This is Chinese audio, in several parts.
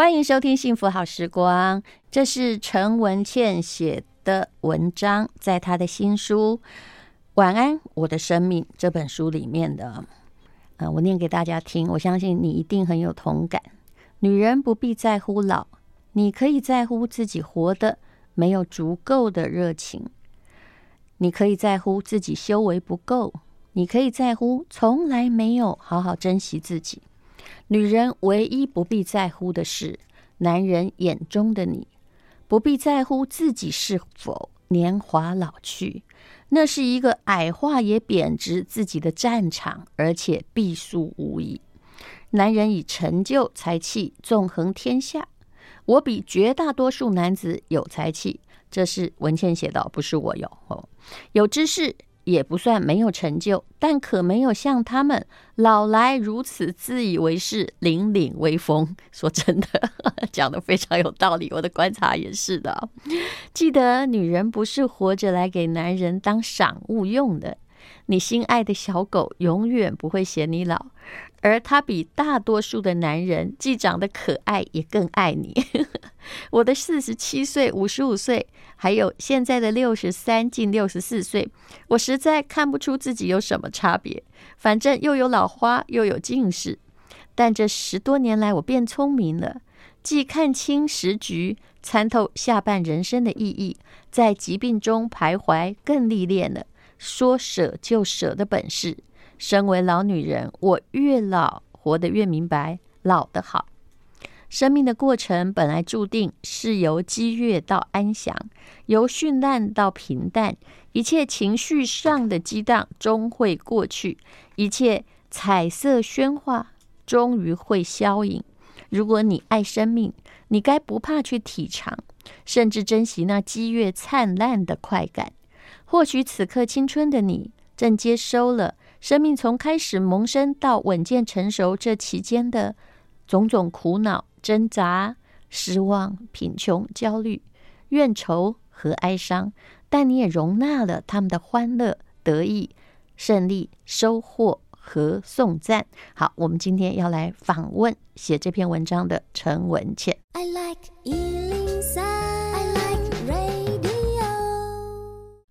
欢迎收听《幸福好时光》，这是陈文茜写的文章，在她的新书《晚安，我的生命》这本书里面的。呃，我念给大家听，我相信你一定很有同感。女人不必在乎老，你可以在乎自己活得没有足够的热情，你可以在乎自己修为不够，你可以在乎从来没有好好珍惜自己。女人唯一不必在乎的是男人眼中的你，不必在乎自己是否年华老去，那是一个矮化也贬值自己的战场，而且必输无疑。男人以成就才气纵横天下，我比绝大多数男子有才气，这是文茜写的，不是我有哦，有知识。也不算没有成就，但可没有像他们老来如此自以为是、凛凛威风。说真的，讲得非常有道理，我的观察也是的。记得，女人不是活着来给男人当赏物用的。你心爱的小狗永远不会嫌你老，而他比大多数的男人既长得可爱，也更爱你。我的四十七岁、五十五岁，还有现在的六十三、近六十四岁，我实在看不出自己有什么差别。反正又有老花，又有近视，但这十多年来，我变聪明了，既看清时局，参透下半人生的意义，在疾病中徘徊，更历练了。说舍就舍的本事。身为老女人，我越老活得越明白老的好。生命的过程本来注定是由激越到安详，由绚烂到平淡。一切情绪上的激荡终会过去，一切彩色喧哗终于会消隐。如果你爱生命，你该不怕去体尝，甚至珍惜那激越灿烂的快感。或许此刻青春的你正接收了生命从开始萌生到稳健成熟这期间的种种苦恼、挣扎、失望、贫穷、焦虑、怨愁和哀伤，但你也容纳了他们的欢乐、得意、胜利、收获和颂赞。好，我们今天要来访问写这篇文章的陈文茜。I like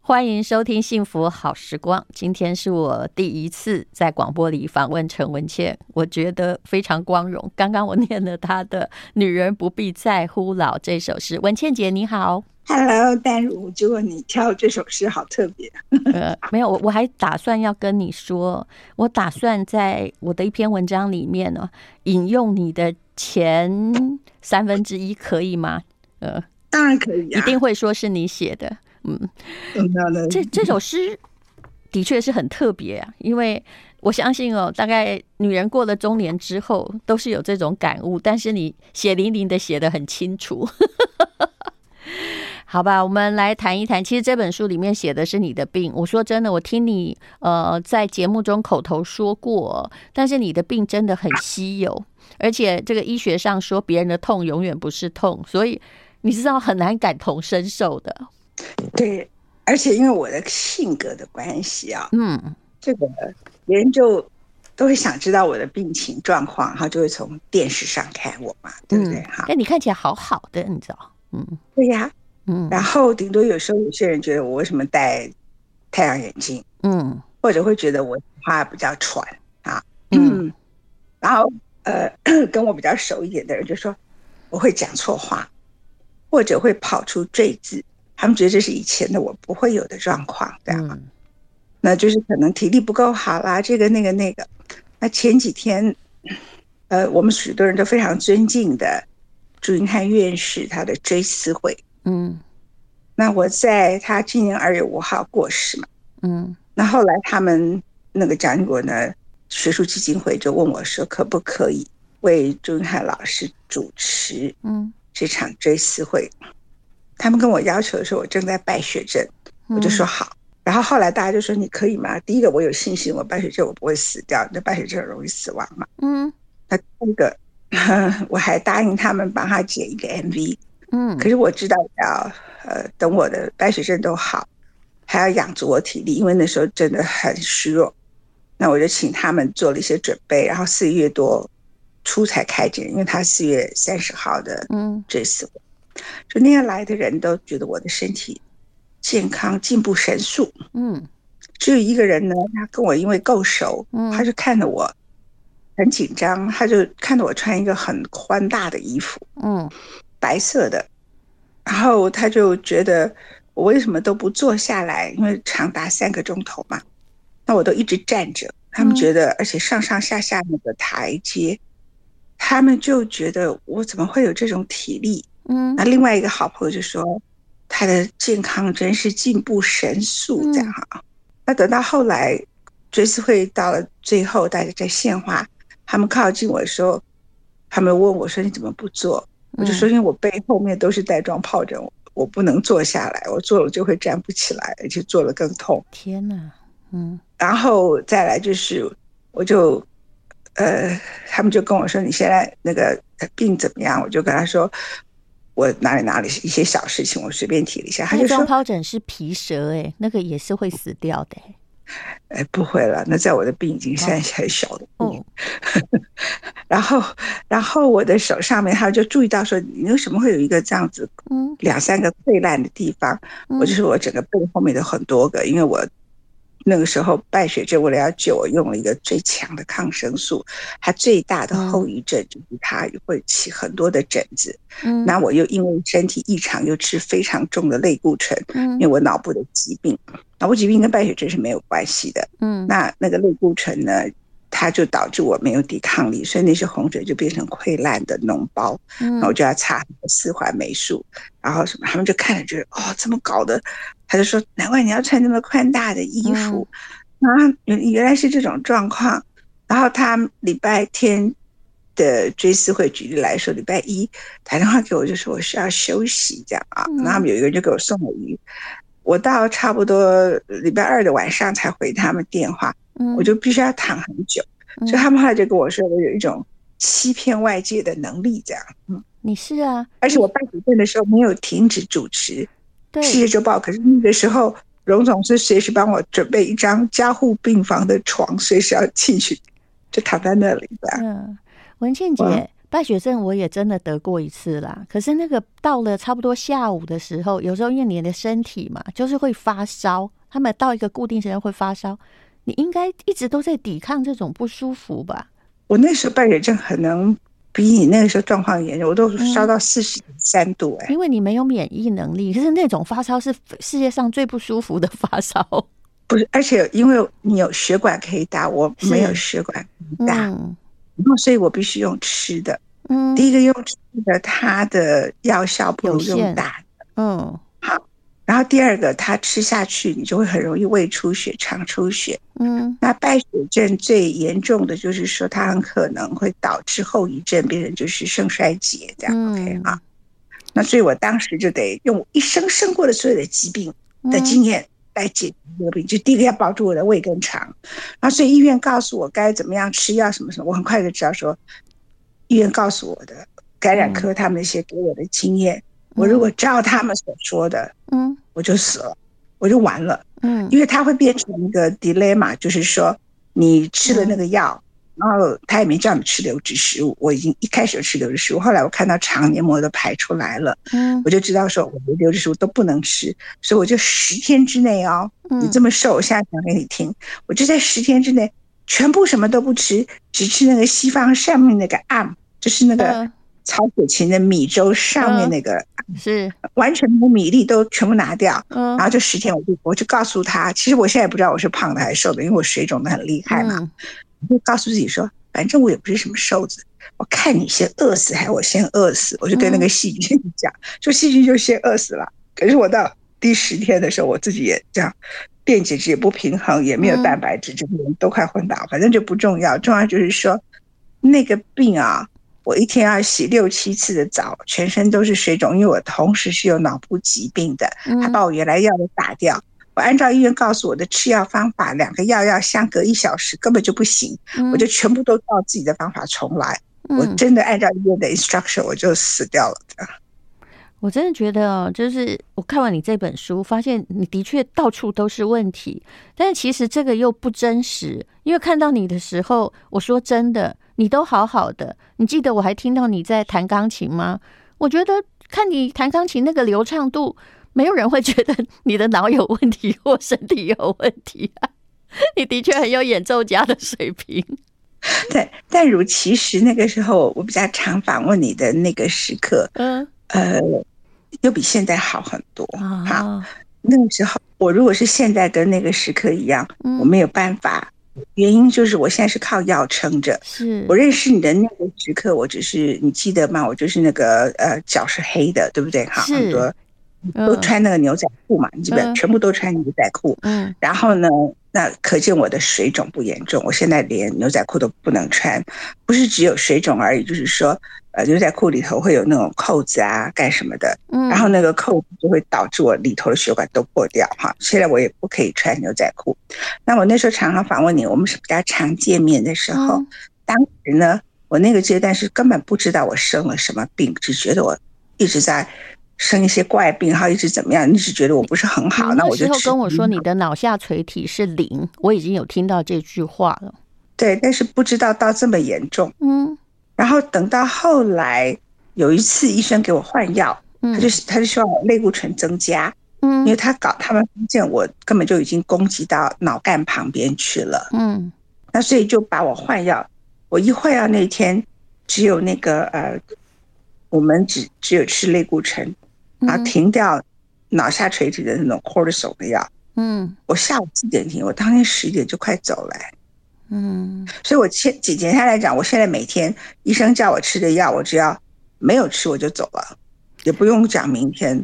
欢迎收听《幸福好时光》。今天是我第一次在广播里访问陈文茜，我觉得非常光荣。刚刚我念了她的《女人不必在乎老》这首诗。文茜姐你好，Hello，丹如，结果你挑这首诗好特别。呃，没有，我我还打算要跟你说，我打算在我的一篇文章里面呢，引用你的前三分之一，可以吗？呃，当然可以啊，一定会说是你写的。嗯，这这首诗的确是很特别啊，因为我相信哦，大概女人过了中年之后都是有这种感悟，但是你血淋淋的写的很清楚，好吧？我们来谈一谈，其实这本书里面写的是你的病。我说真的，我听你呃在节目中口头说过，但是你的病真的很稀有，而且这个医学上说别人的痛永远不是痛，所以你知道很难感同身受的。对，而且因为我的性格的关系啊，嗯，这个别人就都会想知道我的病情状况，然后就会从电视上看我嘛，对不对？哈、嗯，但你看起来好好的，你知道？嗯，对呀，嗯，然后顶多有时候有些人觉得我为什么戴太阳眼镜，嗯，或者会觉得我话比较喘啊，嗯，嗯，然后呃，跟我比较熟一点的人就说我会讲错话，或者会跑出赘字。他们觉得这是以前的我不会有的状况，这样，嗯，那就是可能体力不够好啦，这个那个那个。那前几天，呃，我们许多人都非常尊敬的朱云汉院士他的追思会，嗯，那我在他今年二月五号过世嘛，嗯，那后来他们那个蒋经国呢学术基金会就问我说，可不可以为朱云汉老师主持嗯这场追思会？嗯他们跟我要求的时候，我正在败血症，我就说好。然后后来大家就说你可以吗？第一个我有信心，我败血症我不会死掉，那败血症容易死亡嘛。嗯。那第二个，我还答应他们帮他剪一个 MV。嗯。可是我知道要呃等我的败血症都好，还要养足我体力，因为那时候真的很虚弱。那我就请他们做了一些准备，然后四月多初才开诊，因为他四月三十号的嗯追思会，就那样来的人都觉得我的身体健康进步神速，嗯，只有一个人呢，他跟我因为够熟，嗯，他就看着我很紧张，他就看着我穿一个很宽大的衣服，嗯，白色的，然后他就觉得我为什么都不坐下来，因为长达三个钟头嘛，那我都一直站着。他们觉得，而且上上下下那个台阶，嗯、他们就觉得我怎么会有这种体力？嗯，那另外一个好朋友就说，他的健康真是进步神速，这样哈。嗯、那等到后来追思会到了最后，大家在献花，他们靠近我的时候，他们问我说：“你怎么不坐？”我就说：“因为我背后面都是带状疱疹，我不能坐下来，我坐了就会站不起来，而且坐了更痛。”天哪！嗯，然后再来就是，我就，呃，他们就跟我说，你现在那个病怎么样？我就跟他说，我哪里哪里一些小事情，我随便提了一下。他就说，疱疹是皮蛇，哎，那个也是会死掉的。哎，不会了，那在我的病已经算是很小的病。哦、然后，然后我的手上面，他就注意到说，你为什么会有一个这样子，嗯，两三个溃烂的地方？嗯、我就说我整个背后面的很多个，因为我。那个时候败血症为了要救我，用了一个最强的抗生素。它最大的后遗症就是它会起很多的疹子。嗯，那我又因为身体异常，又吃非常重的类固醇。嗯，因为我脑部的疾病，脑部疾病跟败血症是没有关系的。嗯，那那个类固醇呢？它就导致我没有抵抗力，所以那些红疹就变成溃烂的脓包，嗯、然后我就要擦四环霉素，然后什么，他们就看着觉得哦，这么搞的，他就说难怪你要穿这么宽大的衣服，啊、嗯，原原来是这种状况。然后他礼拜天的追思会，举例来说，礼拜一打电话给我，就说我需要休息这样啊，然后他们有一个人就给我送了鱼，我到差不多礼拜二的晚上才回他们电话。我就必须要躺很久，嗯、所以他们后来就跟我说，我有一种欺骗外界的能力，这样。嗯，你是啊，而且我败血症的时候没有停止主持《世界周报》，可是那个时候荣总是随时帮我准备一张加护病房的床，随时要进去，就躺在那里的。嗯，文倩姐，嗯、败血症我也真的得过一次啦。可是那个到了差不多下午的时候，有时候因为你的身体嘛，就是会发烧，他们到一个固定时间会发烧。你应该一直都在抵抗这种不舒服吧？我那时候败血症可能比你那个时候状况严重，我都烧到四十三度哎、欸。因为你没有免疫能力，可是那种发烧是世界上最不舒服的发烧。不是，而且因为你有血管可以打，我没有血管打，嗯、然后所以我必须用吃的。嗯，第一个用吃的，它的药效不如用打的。嗯，好。然后第二个，它吃下去，你就会很容易胃出血、肠出血。嗯，那败血症最严重的就是说，它很可能会导致后遗症，变成就是肾衰竭这样。嗯、OK 啊，那所以我当时就得用我一生生过的所有的疾病的经验来解决这个病，就第一个要保住我的胃跟肠。然后所以医院告诉我该怎么样吃药什么什么，我很快就知道说，医院告诉我的感染科他们那些给我的经验。我如果照他们所说的，嗯，我就死了，我就完了，嗯，因为它会变成一个 dilemma，就是说你吃了那个药，嗯、然后他也没叫你吃流质食物，我已经一开始就吃流质食物，后来我看到肠黏膜都排出来了，嗯，我就知道说我的流质食物都不能吃，所以我就十天之内哦，你这么瘦，我现在讲给你听，我就在十天之内全部什么都不吃，只吃那个西方上面那个 AM，就是那个。嗯曹雪芹的米粥上面那个、嗯、是完全把米粒，都全部拿掉。嗯，然后这十天我就我就告诉他，其实我现在也不知道我是胖的还是瘦的，因为我水肿的很厉害嘛。嗯、我就告诉自己说，反正我也不是什么瘦子，我看你先饿死还是我先饿死？我就跟那个细菌讲，说细菌就先饿死了。可是我到第十天的时候，我自己也这样，电解质也不平衡，也没有蛋白质，整个人都快昏倒。反正就不重要，重要就是说那个病啊。我一天要洗六七次的澡，全身都是水肿，因为我同时是有脑部疾病的。他把我原来药都打掉，我按照医院告诉我的吃药方法，两个药要相隔一小时，根本就不行。我就全部都照自己的方法重来。我真的按照医院的 instruction，我就死掉了。我真的觉得哦，就是我看完你这本书，发现你的确到处都是问题，但是其实这个又不真实，因为看到你的时候，我说真的。你都好好的。你记得我还听到你在弹钢琴吗？我觉得看你弹钢琴那个流畅度，没有人会觉得你的脑有问题或身体有问题啊。你的确很有演奏家的水平。对，但如其实那个时候我比较常访问你的那个时刻，嗯呃，又比现在好很多。哦、好，那个时候我如果是现在跟那个时刻一样，嗯、我没有办法。原因就是我现在是靠药撑着。是我认识你的那个时刻，我只是你记得吗？我就是那个呃脚是黑的，对不对？哈，很多都穿那个牛仔裤嘛，你记得全部都穿牛仔裤。嗯，然后呢，那可见我的水肿不严重。我现在连牛仔裤都不能穿，不是只有水肿而已，就是说。呃，牛仔裤里头会有那种扣子啊，干什么的？嗯，然后那个扣子就会导致我里头的血管都破掉哈。现在我也不可以穿牛仔裤。那我那时候常常访问你，我们是比较常见面的时候。当时呢，我那个阶段是根本不知道我生了什么病，只觉得我一直在生一些怪病，然后一直怎么样，一直觉得我不是很好。那我就跟我说你的脑下垂体是零，我已经有听到这句话了。对，但是不知道到这么严重。嗯。然后等到后来有一次医生给我换药，他就他就希望我类固醇增加，嗯，因为他搞他们发现我根本就已经攻击到脑干旁边去了，嗯，那所以就把我换药。我一换药那天，只有那个呃，我们只只有吃类固醇，然后停掉脑下垂体的那种 cortisol 的药，嗯，我下午四点停，我当天十点就快走了。嗯，所以我前几天下来讲，我现在每天医生叫我吃的药，我只要没有吃我就走了，也不用讲明天。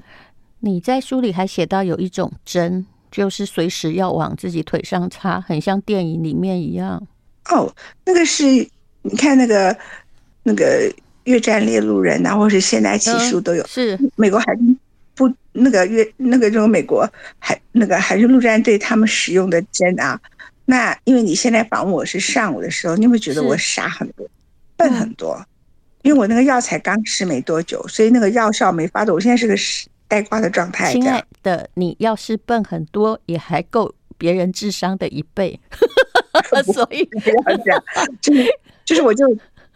你在书里还写到有一种针，就是随时要往自己腿上插，很像电影里面一样。哦，那个是你看那个那个越战猎鹿人啊，或是现代奇书都有。嗯、是美国海军不那个越那个这种美国海那个海军陆战队他们使用的针啊。那因为你现在访问我是上午的时候，你会觉得我傻很多，笨很多，因为我那个药才刚吃没多久，所以那个药效没发作。我现在是个呆瓜的状态。亲爱的，你要是笨很多，也还够别人智商的一倍。所以不要这样，就是就是我就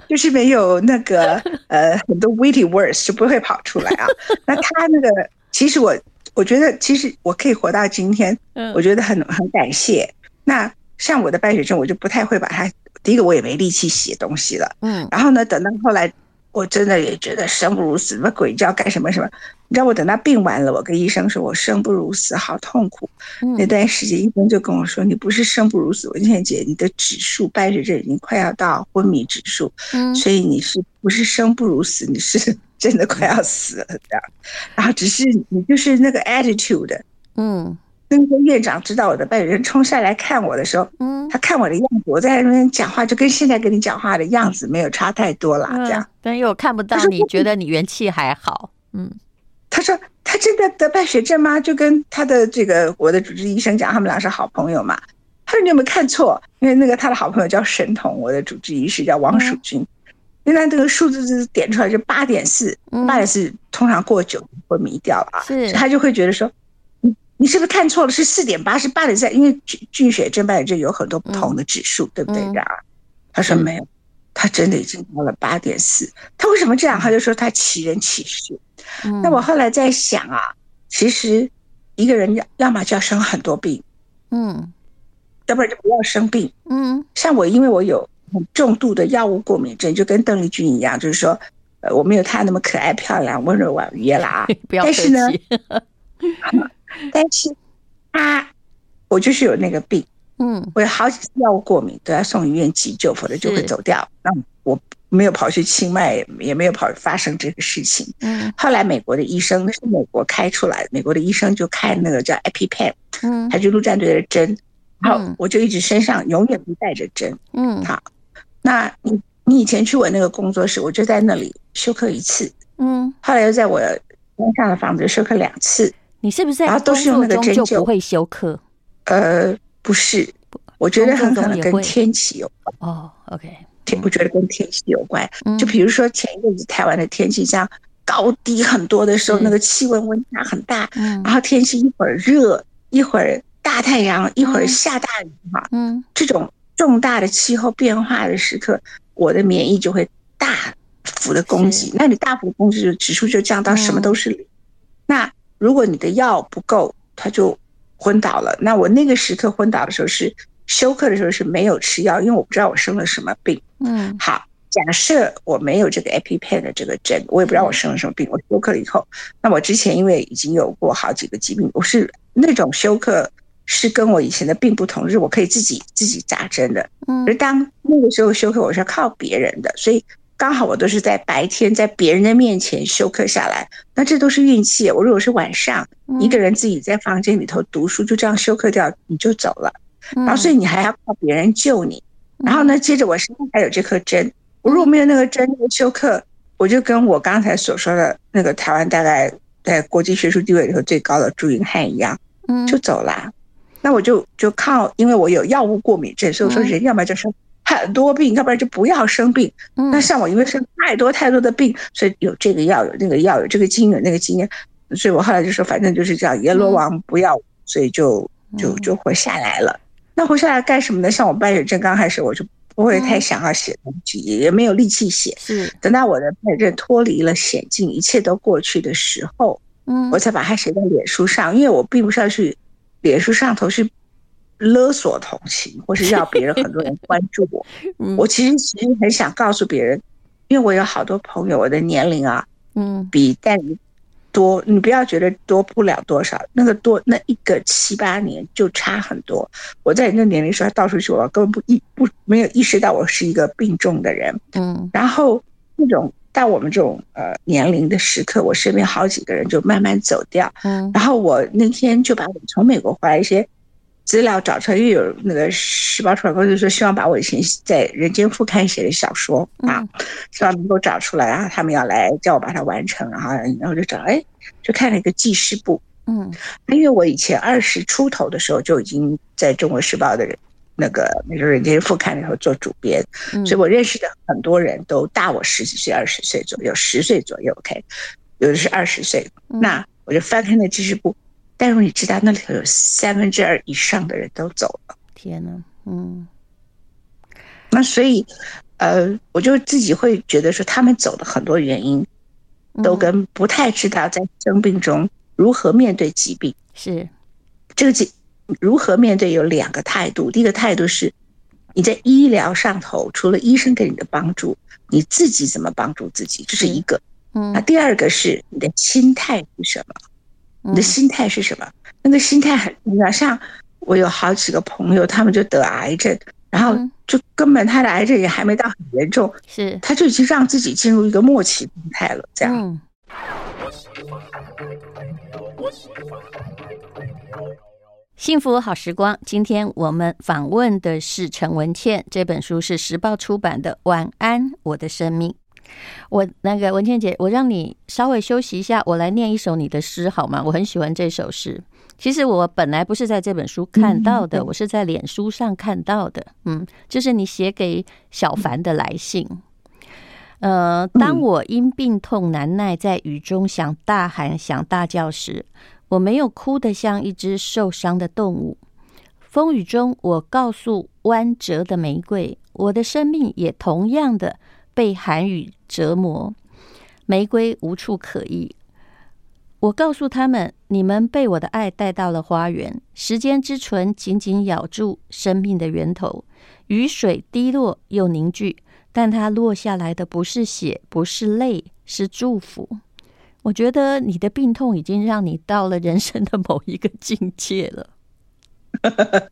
就是没有那个呃很多 witty words 就不会跑出来啊。那他那个其实我我觉得其实我可以活到今天，我觉得很很感谢。那像我的败血症，我就不太会把它。第一个，我也没力气写东西了。嗯。然后呢，等到后来，我真的也觉得生不如死，什么鬼叫干什么什么？你知道，我等到病完了，我跟医生说，我生不如死，好痛苦。嗯。那段时间，医生就跟我说：“你不是生不如死，文倩姐，你的指数败血症已经快要到昏迷指数。嗯。所以你是不是生不如死？你是 真的快要死了这样。然后只是你就是那个 attitude。嗯。那个院长知道我的败血症冲下来看我的时候，嗯，他看我的样子，我在那边讲话就跟现在跟你讲话的样子没有差太多了，这样。但又看不到你，觉得你元气还好，嗯。他说他真的得败血症吗？就跟他的这个我的主治医生讲，他们俩是好朋友嘛。他说你有没有看错？因为那个他的好朋友叫神童，我的主治医师叫王蜀君。原来这个数字是点出来是八点四，八点四通常过久昏迷掉了啊，是，他就会觉得说。你是不是看错了？是四点八，是八点三？因为菌菌血症、败血症有很多不同的指数，嗯、对不对？这样，他说没有，他真的已经到了八点四。他为什么这样？他就说他奇人奇事。嗯、那我后来在想啊，其实一个人要要么就要生很多病，嗯，要不然就不要生病，嗯。像我，因为我有很重度的药物过敏症，就跟邓丽君一样，就是说，呃，我没有她那么可爱、漂亮、温柔婉约啦。不要客气。但是呢。但是，他我就是有那个病，嗯，我有好几次药物过敏，都要送医院急救，否则就会走掉。那我没有跑去清迈，也没有跑发生这个事情。嗯，后来美国的医生，那是美国开出来的，美国的医生就开那个叫 EpiPen，嗯，他就陆战队的针，然后我就一直身上永远不带着针。嗯，好，那你你以前去我那个工作室，我就在那里休克一次，嗯，后来又在我边上的房子休克两次。你是不是在工作中就不会休克？呃，不是，我觉得很可能跟天气有关。哦，OK，天，我觉得跟天气有关。就比如说前一阵子台湾的天气像高低很多的时候，那个气温温差很大，然后天气一会儿热，一会儿大太阳，一会儿下大雨哈，嗯，这种重大的气候变化的时刻。我的免疫就会大幅的攻击。那你大幅的攻击，就指数就降到什么都是零。那如果你的药不够，他就昏倒了。那我那个时刻昏倒的时候是休克的时候是没有吃药，因为我不知道我生了什么病。嗯，好，假设我没有这个 EpiPen 的这个针，我也不知道我生了什么病。我休克了以后，那我之前因为已经有过好几个疾病，我是那种休克是跟我以前的病不同，就是我可以自己自己扎针的。嗯，而当那个时候休克，我是要靠别人的，所以。刚好我都是在白天在别人的面前休克下来，那这都是运气。我如果是晚上一个人自己在房间里头读书，就这样休克掉，你就走了。然后所以你还要靠别人救你。然后呢，接着我身上还有这颗针，我如果没有那个针，那个休克，我就跟我刚才所说的那个台湾大概在国际学术地位里头最高的朱云汉一样，就走了。那我就就靠，因为我有药物过敏症，所以我说人要么就是。很多病，要不然就不要生病。那像我，因为生太多太多的病，所以有这个药，有那个药，有这个经有那个经验，所以我后来就说，反正就是这样，阎罗王不要，所以就就就活下来了。那活下来干什么呢？像我败血症刚开始，我就不会太想要写东西，也没有力气写。是等到我的败血症脱离了险境，一切都过去的时候，嗯，我才把它写在脸书上，因为我并不是要去脸书上头去。勒索同情，或是要别人很多人关注我。我其实其实很想告诉别人，因为我有好多朋友，我的年龄啊，嗯，比但你多，你不要觉得多不了多少，那个多那一个七八年就差很多。我在你那年龄时候到处去，我根本不意不没有意识到我是一个病重的人。嗯，然后那种到我们这种呃年龄的时刻，我身边好几个人就慢慢走掉。嗯，然后我那天就把我从美国回来一些。资料找出来，又有那个时报出版公司说，希望把我以前在《人间副刊》写的小说啊，希望能够找出来，然后他们要来叫我把它完成，然后然后就找，哎，就看了一个记事簿，嗯，因为我以前二十出头的时候就已经在中国时报的人那个那个《人间副刊》里头做主编，所以我认识的很多人都大我十几岁、二十岁左右，十岁左右，OK，有的是二十岁，那我就翻开那记事簿。但是你知道，那里头有三分之二以上的人都走了。天呐，嗯，那所以，呃，我就自己会觉得说，他们走的很多原因，都跟不太知道在生病中如何面对疾病是。这个疾如何面对有两个态度，第一个态度是你在医疗上头，除了医生给你的帮助，你自己怎么帮助自己，这是一个。嗯，那第二个是你的心态是什么？你的心态是什么？那个心态很重要。像我有好几个朋友，他们就得癌症，然后就根本他的癌症也还没到很严重，是他就已经让自己进入一个末期状态了。这样。幸福好时光，今天我们访问的是陈文茜，这本书是时报出版的《晚安，我的生命》。我那个文倩姐，我让你稍微休息一下，我来念一首你的诗好吗？我很喜欢这首诗。其实我本来不是在这本书看到的，我是在脸书上看到的。嗯，就是你写给小凡的来信。呃，当我因病痛难耐，在雨中想大喊、想大叫时，我没有哭得像一只受伤的动物。风雨中，我告诉弯折的玫瑰，我的生命也同样的。被寒雨折磨，玫瑰无处可依。我告诉他们：“你们被我的爱带到了花园，时间之唇紧紧咬住生命的源头。雨水滴落又凝聚，但它落下来的不是血，不是泪，是祝福。”我觉得你的病痛已经让你到了人生的某一个境界了。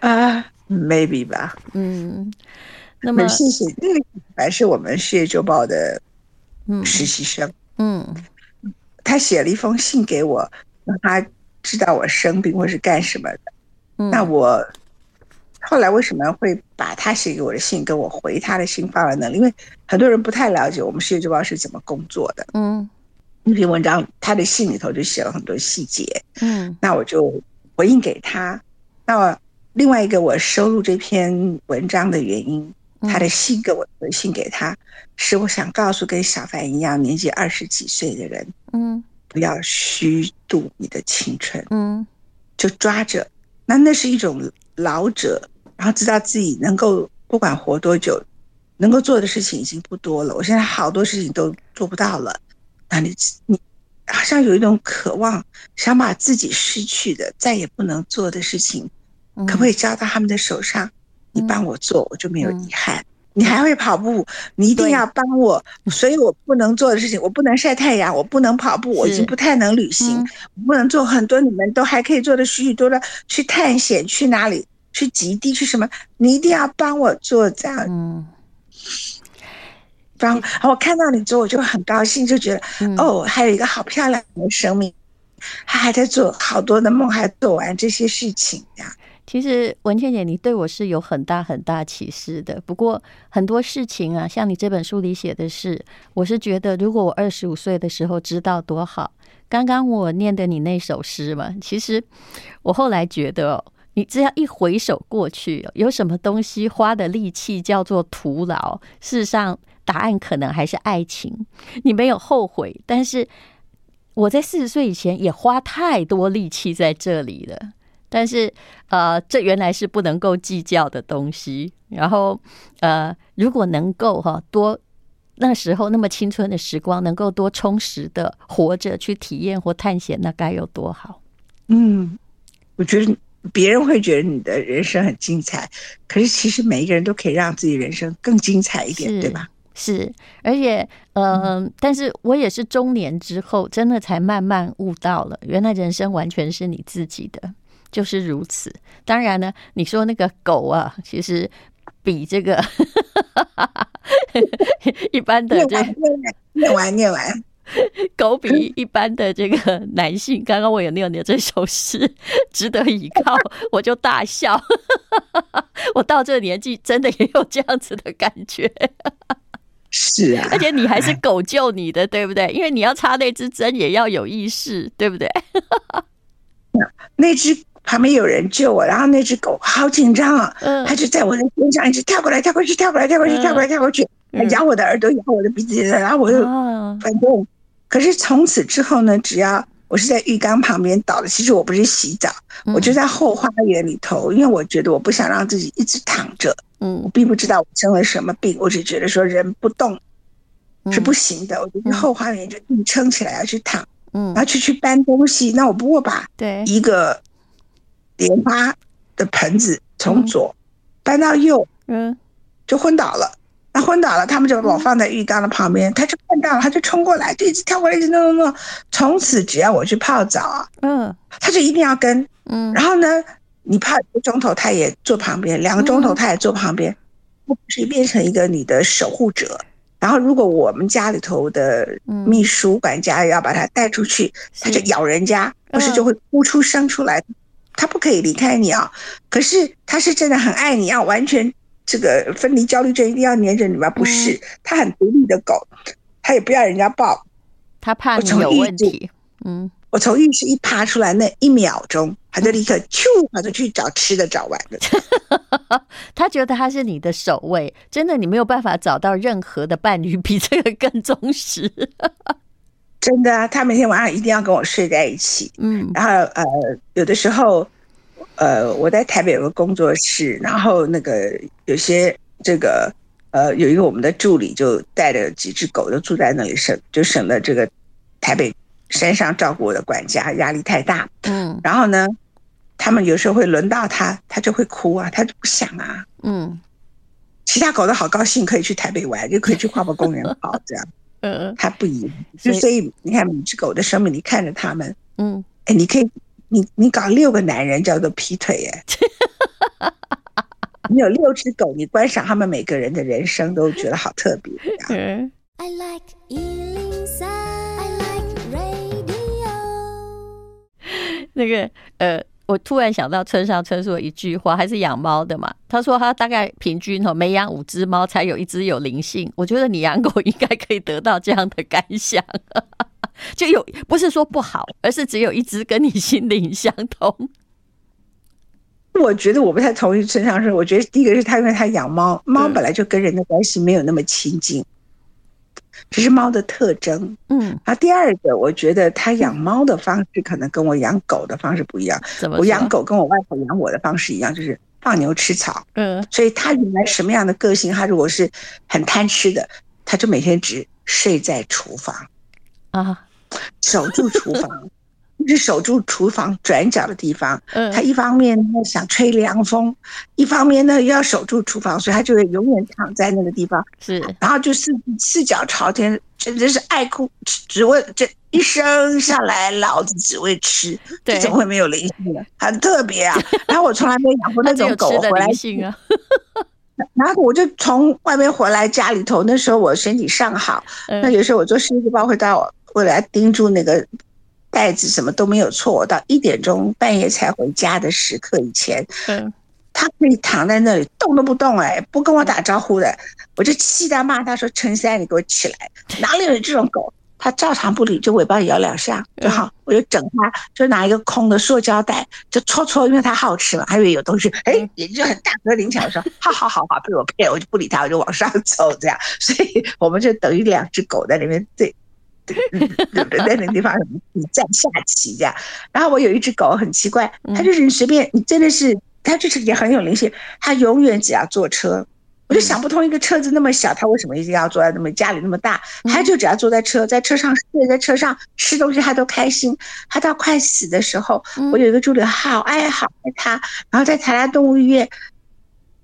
啊，maybe 吧。嗯。那么谢谢，那个还是我们《事业周报》的实习生，嗯，嗯，他写了一封信给我，让他知道我生病或是干什么的。嗯，那我后来为什么会把他写给我的信跟我回他的信放在那里？因为很多人不太了解我们《事业周报》是怎么工作的。嗯，那篇文章他的信里头就写了很多细节。嗯，那我就回应给他。那另外一个我收录这篇文章的原因。他的信给我回信给他，是我想告诉跟小凡一样年纪二十几岁的人，嗯，不要虚度你的青春，嗯，就抓着，那那是一种老者，然后知道自己能够不管活多久，能够做的事情已经不多了。我现在好多事情都做不到了，那你你好像有一种渴望，想把自己失去的、再也不能做的事情，可不可以交到他们的手上？你帮我做，我就没有遗憾。你还会跑步，你一定要帮我，所以我不能做的事情，我不能晒太阳，我不能跑步，我已经不太能旅行，我不能做很多你们都还可以做的许许多多去探险，去哪里，去极地，去什么，你一定要帮我做这样。嗯，帮我看到你做，我就很高兴，就觉得哦，还有一个好漂亮的生命，他还在做好多的梦，还做完这些事情这样。其实文倩姐，你对我是有很大很大启示的。不过很多事情啊，像你这本书里写的是，我是觉得如果我二十五岁的时候知道多好。刚刚我念的你那首诗嘛，其实我后来觉得哦，你只要一回首过去，有什么东西花的力气叫做徒劳？事实上，答案可能还是爱情。你没有后悔，但是我在四十岁以前也花太多力气在这里了。但是，呃，这原来是不能够计较的东西。然后，呃，如果能够哈多那时候那么青春的时光，能够多充实的活着去体验或探险，那该有多好。嗯，我觉得别人会觉得你的人生很精彩，可是其实每一个人都可以让自己人生更精彩一点，对吧？是，而且，嗯、呃，但是我也是中年之后，真的才慢慢悟到了，原来人生完全是你自己的。就是如此。当然呢，你说那个狗啊，其实比这个 一般的这念完念完，狗比一般的这个男性，刚刚我有念的这首诗，值得依靠，我就大笑。我到这个年纪，真的也有这样子的感觉。是啊，而且你还是狗救你的，对不对？因为你要插那支针，也要有意识，对不对？那只。旁边有人救我，然后那只狗好紧张啊，它就在我的身上一直跳过来、跳过去、跳过来、跳过去、跳过来、跳过去，咬我的耳朵、咬我的鼻子，然后我又反正。可是从此之后呢，只要我是在浴缸旁边倒的，其实我不是洗澡，我就在后花园里头，因为我觉得我不想让自己一直躺着。嗯，我并不知道我生了什么病，我只觉得说人不动是不行的，我就去后花园就硬撑起来要去躺，嗯，然后去去搬东西，那我不过把对。一个。莲花的盆子从左搬到右，嗯，就昏倒了。那昏倒了，他们就把我放在浴缸的旁边，他就看到了，他就冲过来，就一直跳过来，一直弄弄弄。从此只要我去泡澡啊，嗯，他就一定要跟，嗯。然后呢，你泡一个钟头，他也坐旁边；两个钟头，他也坐旁边，不是变成一个你的守护者。然后，如果我们家里头的秘书管家要把他带出去，他就咬人家，不是就会哭出声出来。他不可以离开你啊！可是他是真的很爱你，要完全这个分离焦虑症一定要黏着你吗？不是，他很独立的狗，他也不要人家抱，他怕你有问题。嗯，我从浴室一爬出来那一秒钟，他就立刻咻，他就去找吃的找玩的。他觉得他是你的守卫，真的，你没有办法找到任何的伴侣比这个更忠实。真的啊，他每天晚上一定要跟我睡在一起。嗯，然后呃，有的时候，呃，我在台北有个工作室，然后那个有些这个呃，有一个我们的助理就带着几只狗，就住在那里省，就省得这个台北山上照顾我的管家压力太大。嗯，然后呢，他们有时候会轮到他，他就会哭啊，他就不想啊。嗯，其他狗都好高兴，可以去台北玩，就可以去花博公园跑这样。嗯，他不一样，就所以你看，每只狗的生命，你看着它们，嗯，哎，你可以，你你搞六个男人叫做劈腿，耶，你有六只狗，你观赏他们每个人的人生，都觉得好特别。嗯，I like 103, I like radio。那个，呃。我突然想到村上春树的一句话，还是养猫的嘛？他说他大概平均哦，每养五只猫才有一只有灵性。我觉得你养狗应该可以得到这样的感想，就有不是说不好，而是只有一只跟你心灵相通。我觉得我不太同意村上春树。我觉得第一个是他，因为他养猫，猫本来就跟人的关系没有那么亲近。这是猫的特征，嗯，啊，第二个，我觉得他养猫的方式可能跟我养狗的方式不一样。怎么？我养狗跟我外婆养我的方式一样，就是放牛吃草。嗯，所以它原来什么样的个性？它如果是很贪吃的，它就每天只睡在厨房啊，守住厨房。是守住厨房转角的地方，嗯，他一方面呢想吹凉风，一方面呢又要守住厨房，所以他就会永远躺在那个地方，是，然后就四四脚朝天，真的是爱哭，只为这一生下来，老子只为吃，对，怎么会没有灵性呢？很特别啊！然后我从来没养过那种狗回来，啊、然后我就从外面回来家里头，那时候我身体尚好，嗯、那有时候我做狮子报会到我，我来盯住那个。袋子什么都没有错，我到一点钟半夜才回家的时刻以前，嗯，他可以躺在那里动都不动，哎，不跟我打招呼的，我就气他骂他说：“陈三，你给我起来！哪里有这种狗？”他照常不理，就尾巴摇两下就好。我就整他，就拿一个空的塑胶袋就戳戳，因为他好吃嘛，还以为有东西，哎，眼睛就很大颗灵巧，说：“好好好好，被我骗，我就不理他，我就往上走，这样。”所以我们就等于两只狗在里面对。对，在那个地方你站下棋这样，然后我有一只狗很奇怪，它就是你随便，你真的是，它就是也很有灵性，它永远只要坐车，我就想不通，一个车子那么小，它为什么一定要坐在那么家里那么大？它就只要坐在车，在车上睡，在车上吃东西，它都开心。它到快死的时候，我有一个助理好爱好爱它，然后在台大动物医院。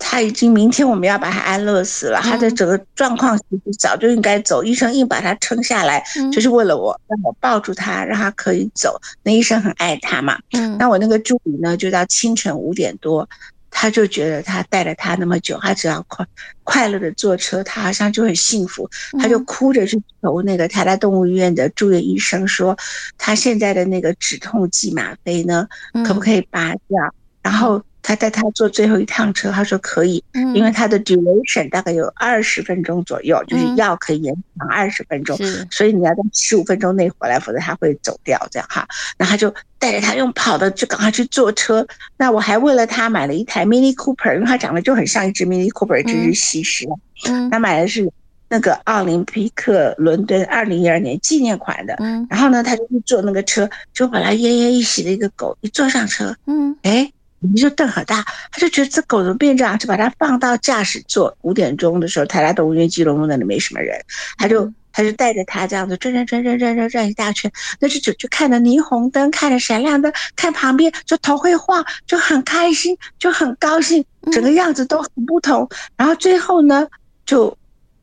他已经明天我们要把他安乐死了，他的整个状况其实早就应该走，医生硬把他撑下来，就是为了我让我抱住他，让他可以走。那医生很爱他嘛，嗯，那我那个助理呢，就到清晨五点多，他就觉得他带了他那么久，他只要快快乐的坐车，他好像就很幸福，他就哭着去求那个台大动物医院的住院医生说，他现在的那个止痛剂吗啡呢，可不可以拔掉？然后。他带他坐最后一趟车，他说可以，因为他的 duration 大概有二十分钟左右，就是药可以延长二十分钟，所以你要在十五分钟内回来，否则他会走掉。这样哈，那他就带着他用跑的，就赶快去坐车。那我还为了他买了一台 Mini Cooper，因为他长得就很像一只 Mini Cooper，这只西施。嗯，他买的是那个奥林匹克伦敦二零一二年纪念款的。嗯，然后呢，他就去坐那个车，就把他奄奄一息的一个狗一坐上车，嗯，哎。你就瞪很大，他就觉得这狗怎么变这样，就把它放到驾驶座。五点钟的时候，台大动物园基隆路那里没什么人，他就他就带着它这样子转转转转转转转一大圈。那只狗就看着霓虹灯，看着闪亮灯，看旁边就头会晃，就很开心，就很高兴，整个样子都很不同。然后最后呢，就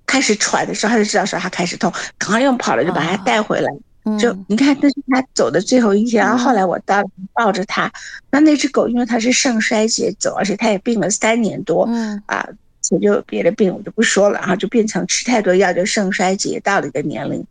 开始喘的时候，他就知道说他开始痛，赶快用跑了，就把它带回来。就你看，那是他走的最后一天，然后后来我到抱着他，那那只狗因为它是肾衰竭走，而且它也病了三年多，嗯。啊，也就别的病我就不说了，然后就变成吃太多药就肾衰竭到了一个年龄，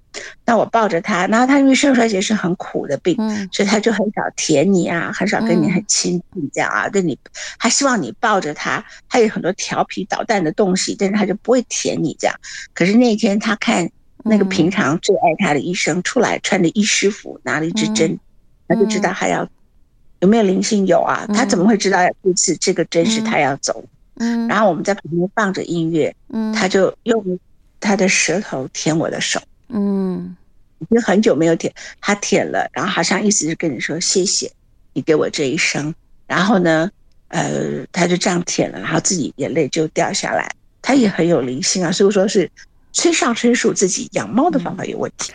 那我抱着它，然后它因为肾衰竭是很苦的病，所以它就很少舔你啊，很少跟你很亲近这样啊，对你，它希望你抱着它，它有很多调皮捣蛋的东西，但是它就不会舔你这样，可是那天它看。那个平常最爱他的医生出来，穿着医师服，拿了一支针，他就知道他要有没有灵性有啊？他怎么会知道这次这个针是他要走？嗯，然后我们在旁边放着音乐，嗯，他就用他的舌头舔我的手，嗯，已经很久没有舔，他舔了，然后好像意思是跟你说谢谢你给我这一生，然后呢，呃，他就这样舔了，然后自己眼泪就掉下来，他也很有灵性啊，所以说是。村上春树自己养猫的方法有问题。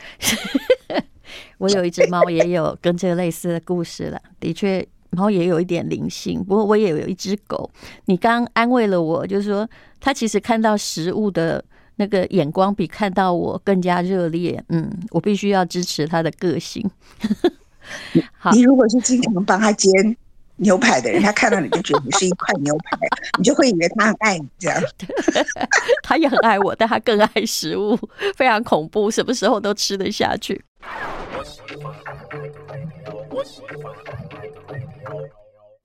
我有一只猫，也有跟这个类似的故事了。的确，猫也有一点灵性。不过我也有一只狗。你刚安慰了我，就是说它其实看到食物的那个眼光比看到我更加热烈。嗯，我必须要支持它的个性。好，你如果是经常帮它煎。牛排的人，他看到你就觉得你是一块牛排，你就会以为他很爱你这样。他也很爱我，但他更爱食物，非常恐怖，什么时候都吃得下去。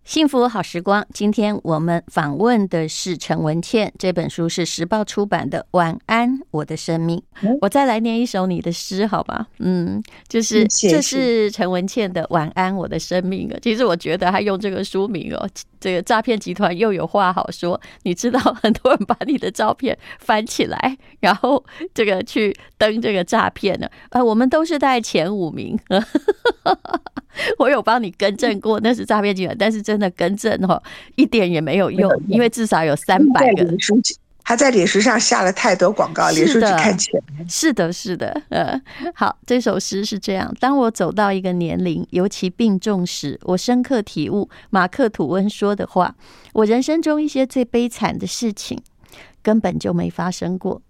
幸福好时光，今天我们访问的是陈文茜，这本书是时报出版的《晚安，我的生命》。我再来念一首你的诗，好吧？嗯，就是这是陈文茜的《晚安，我的生命》啊。其实我觉得他用这个书名哦，这个诈骗集团又有话好说。你知道，很多人把你的照片翻起来，然后这个去登这个诈骗呢？呃，我们都是在前五名。我有帮你更正过，那是诈骗集团，但是真的更正哦，一点也没有用，因为至少有三百个。他在脸书上下了太多广告，脸书只看钱。是的，是的，呃，好，这首诗是这样：当我走到一个年龄，尤其病重时，我深刻体悟马克吐温说的话：我人生中一些最悲惨的事情根本就没发生过。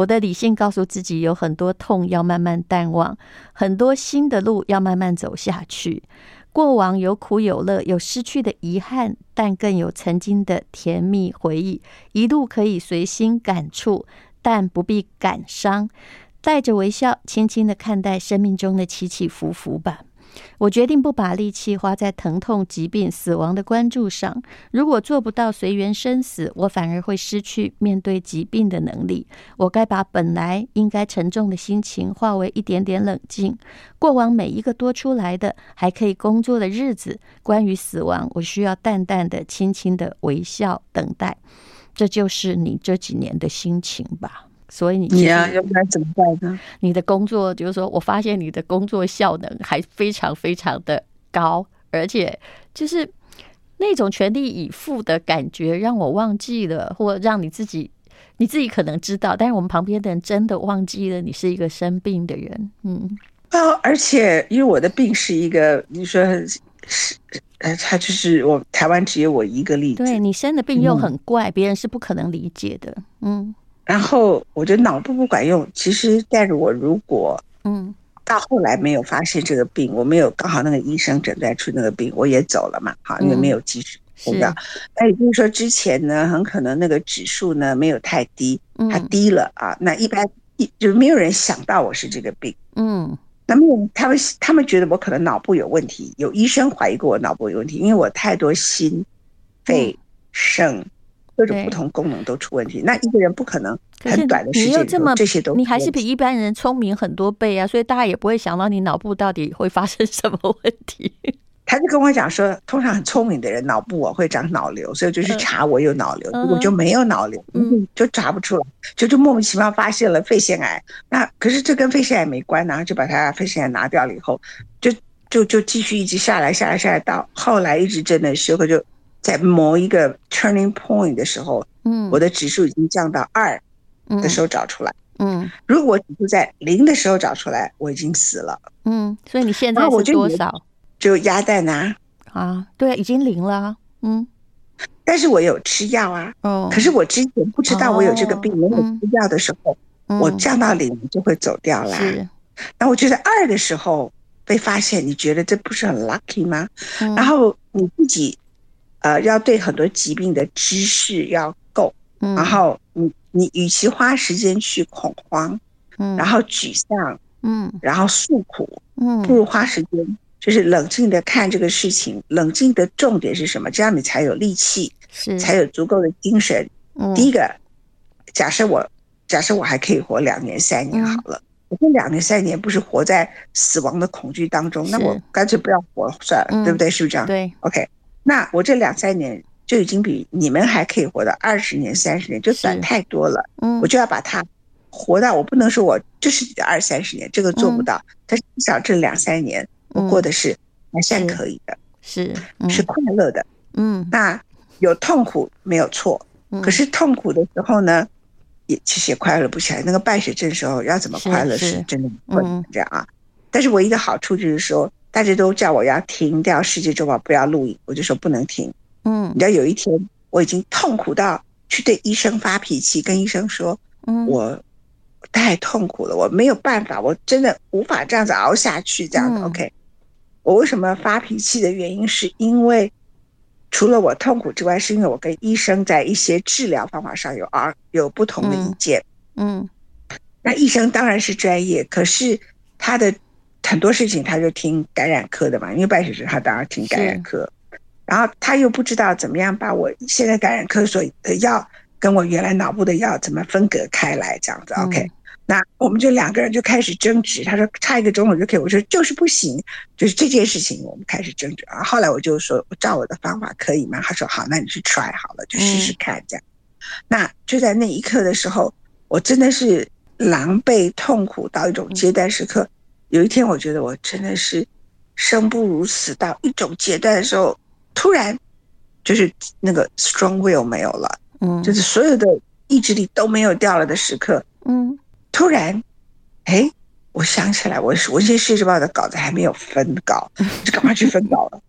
我的理性告诉自己，有很多痛要慢慢淡忘，很多新的路要慢慢走下去。过往有苦有乐，有失去的遗憾，但更有曾经的甜蜜回忆。一路可以随心感触，但不必感伤，带着微笑，轻轻的看待生命中的起起伏伏吧。我决定不把力气花在疼痛、疾病、死亡的关注上。如果做不到随缘生死，我反而会失去面对疾病的能力。我该把本来应该沉重的心情化为一点点冷静。过往每一个多出来的还可以工作的日子，关于死亡，我需要淡淡的、轻轻的微笑等待。这就是你这几年的心情吧。所以你你啊，要不然怎么办呢？你的工作就是说，我发现你的工作效能还非常非常的高，而且就是那种全力以赴的感觉，让我忘记了，或让你自己你自己可能知道，但是我们旁边的人真的忘记了你是一个生病的人。嗯，啊，而且因为我的病是一个，你说是呃，他就是我台湾只有我一个例子，对你生的病又很怪，嗯，别人是不可能理解的。嗯。然后我觉得脑部不管用，其实但是我如果嗯到后来没有发现这个病，我没有刚好那个医生诊断出那个病，我也走了嘛，哈，因为没有及时知道。那也就是说之前呢，很可能那个指数呢没有太低，它低了啊。那一般一就没有人想到我是这个病，嗯，那么他们他们觉得我可能脑部有问题，有医生怀疑过我脑部有问题，因为我太多心、肺、肾。各种不同功能都出问题，那一个人不可能很短的时间这么这些都，你还是比一般人聪明很多倍啊，所以大家也不会想到你脑部到底会发生什么问题。他就跟我讲说，通常很聪明的人脑部我会长脑瘤，所以就去查我有脑瘤，如果就没有脑瘤，嗯，就查不出来，就就莫名其妙发现了肺腺癌。那可是这跟肺腺癌没关然后，就把他肺腺癌拿掉了以后，就就就继续一直下来下来下来，到后来一直真的时候就。在某一个 turning point 的时候，嗯，我的指数已经降到二的时候找出来，嗯，如果指数在零的时候找出来，我已经死了，嗯，所以你现在是多少？就鸭蛋呐，啊，对，已经零了，嗯，但是我有吃药啊，哦，可是我之前不知道我有这个病，没有吃药的时候，我降到零就会走掉了，是，然后我觉得二的时候被发现，你觉得这不是很 lucky 吗？然后你自己。呃，要对很多疾病的知识要够，嗯，然后你你与其花时间去恐慌，嗯，然后沮丧，嗯，然后诉苦，嗯，不如花时间就是冷静的看这个事情，冷静的重点是什么？这样你才有力气，是才有足够的精神。嗯，第一个，假设我假设我还可以活两年三年好了，我这两年三年不是活在死亡的恐惧当中，那我干脆不要活算了，对不对？是不是这样？对，OK。那我这两三年就已经比你们还可以活到二十年、三十年，就短太多了。嗯，我就要把它活到，我不能说我就是二三十年，这个做不到。但是至少这两三年我过的是还算可以的，是是快乐的。嗯，那有痛苦没有错，可是痛苦的时候呢，也其实也快乐不起来。那个败血症时候要怎么快乐是真的不能这样啊。但是唯一的好处就是说。大家都叫我要停掉世界周报，不要录影，我就说不能停。嗯，你知道有一天我已经痛苦到去对医生发脾气，跟医生说，嗯，我太痛苦了，我没有办法，我真的无法这样子熬下去。这样 OK，我为什么发脾气的原因，是因为除了我痛苦之外，是因为我跟医生在一些治疗方法上有啊有不同的意见。嗯，嗯，那医生当然是专业，可是他的。很多事情他就听感染科的嘛，因为败血症他当然听感染科，然后他又不知道怎么样把我现在感染科所的药跟我原来脑部的药怎么分隔开来，这样子。OK，那我们就两个人就开始争执。他说差一个钟头就可以，我说就是不行，就是这件事情我们开始争执。然后后来我就说我照我的方法可以吗？他说好，那你去 try 好了，就试试看这样。那就在那一刻的时候，我真的是狼狈痛苦到一种阶段时刻。有一天，我觉得我真的是生不如死到一种阶段的时候，突然就是那个 strong will 没有了，嗯，就是所有的意志力都没有掉了的时刻，嗯，突然，哎，我想起来，我是文学世报的稿子还没有分稿，就赶快去分稿了。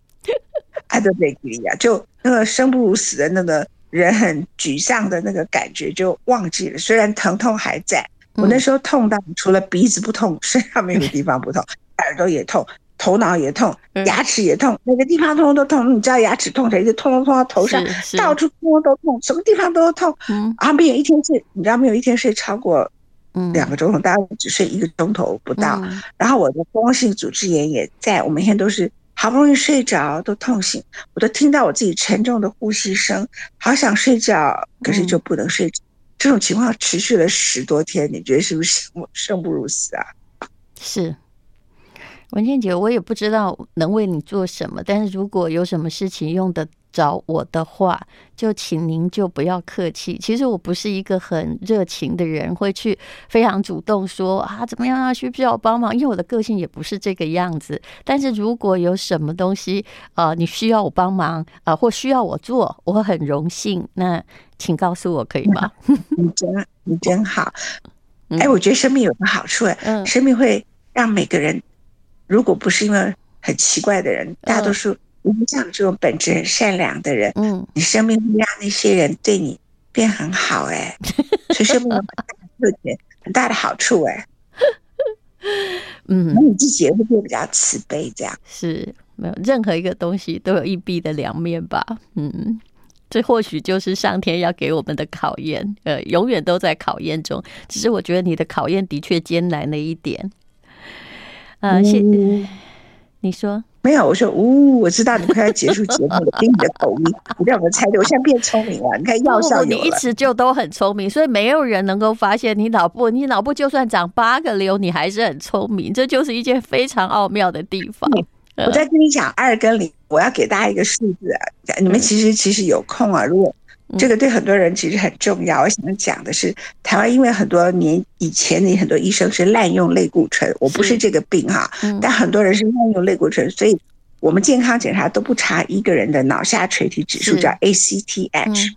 爱德贝格利亚，就那个生不如死的那个人很沮丧的那个感觉就忘记了，虽然疼痛还在。我那时候痛到除了鼻子不痛，身上没有地方不痛，耳朵也痛，头脑也痛，牙齿也痛，每个地方通通都痛。你知道牙齿痛起来就痛痛痛到头上，到处通通都痛，什么地方都痛。啊，没有一天睡，你知道没有一天睡超过两个钟头，大概只睡一个钟头不到。然后我的蜂窝性组织炎也在，我每天都是好不容易睡着都痛醒，我都听到我自己沉重的呼吸声，好想睡觉，可是就不能睡着。这种情况持续了十多天，你觉得是不是生生不如死啊？是，文倩姐，我也不知道能为你做什么，但是如果有什么事情用得着我的话，就请您就不要客气。其实我不是一个很热情的人，会去非常主动说啊怎么样啊，需不需要帮忙？因为我的个性也不是这个样子。但是如果有什么东西啊、呃，你需要我帮忙啊、呃，或需要我做，我很荣幸。那请告诉我可以吗？你真你真好，哎，我觉得生命有个好处，嗯，生命会让每个人，如果不是因为很奇怪的人，大多数你像这种本质很善良的人，嗯，你生命会让那些人对你变很好，哎，所以生命有很大的特点，很大的好处，哎，嗯，那你自己也会变比较慈悲，这样。是没有任何一个东西都有一弊的两面吧，嗯。这或许就是上天要给我们的考验，呃，永远都在考验中。只是我觉得你的考验的确艰难了一点。呃，谢、嗯、你说没有？我说，呜，我知道你快要结束节目了，听你的口音，你让我们猜对。我现在变聪明了，你看药效有了。你一直就都很聪明，所以没有人能够发现你脑部，你脑部就算长八个瘤，你还是很聪明。这就是一件非常奥妙的地方。嗯我在跟你讲二跟零，我要给大家一个数字啊！你们其实其实有空啊，如果这个对很多人其实很重要。我想讲的是，台湾因为很多年以前的很多医生是滥用类固醇，我不是这个病哈，但很多人是滥用类固醇，所以我们健康检查都不查一个人的脑下垂体指数，叫 ACTH，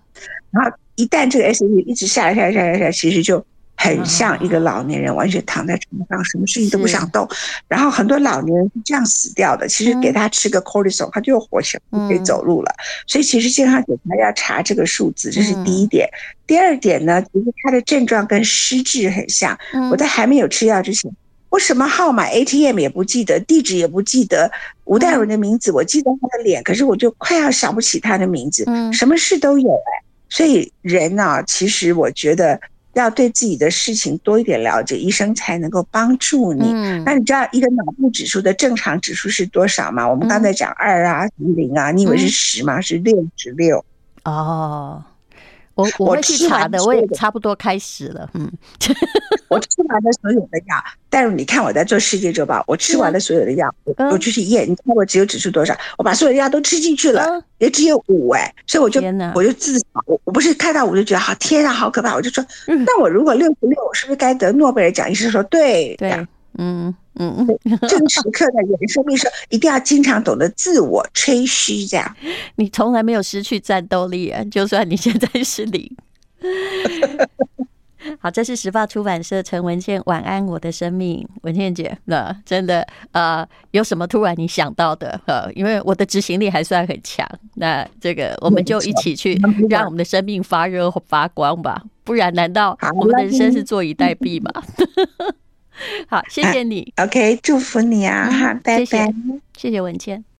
然后一旦这个 ACTH 一直下来下来下来下来，其实就。很像一个老年人，完全躺在床上，什么事情都不想动。然后很多老年人是这样死掉的。其实给他吃个 cortisone，他就活起来，可以走路了。所以其实健康检查要查这个数字，这是第一点。第二点呢，其实他的症状跟失智很像。我在还没有吃药之前，我什么号码 ATM 也不记得，地址也不记得，吴淡如的名字我记得他的脸，可是我就快要想不起他的名字。什么事都有哎。所以人呢，其实我觉得。要对自己的事情多一点了解，医生才能够帮助你。嗯、那你知道一个脑部指数的正常指数是多少吗？我们刚才讲二啊、零啊，你以为是十吗？嗯、是六十六。哦。我我会去查的，我也差不多开始了。嗯，我吃完了所有的药，但是你看我在做世界周报，我吃完了所有的药，我我就去验，你看我只有指数多少？我把所有的药都吃进去了，也只有五哎，所以我就我就自，我我不是看到我就觉得好天啊，好可怕，我就说，那我如果六十六，我是不是该得诺贝尔奖？医生说对，对。嗯嗯嗯，这个时刻呢，有的生命说一定要经常懂得自我吹嘘，这样 你从来没有失去战斗力啊，就算你现在是零。好，这是时报出版社陈文茜，晚安，我的生命，文茜姐，那真的呃，有什么突然你想到的？呃，因为我的执行力还算很强，那这个我们就一起去 让我们的生命发热发光吧，不然难道我们的人生是坐以待毙吗？好，谢谢你。OK，祝福你啊！好，拜拜。谢谢文茜。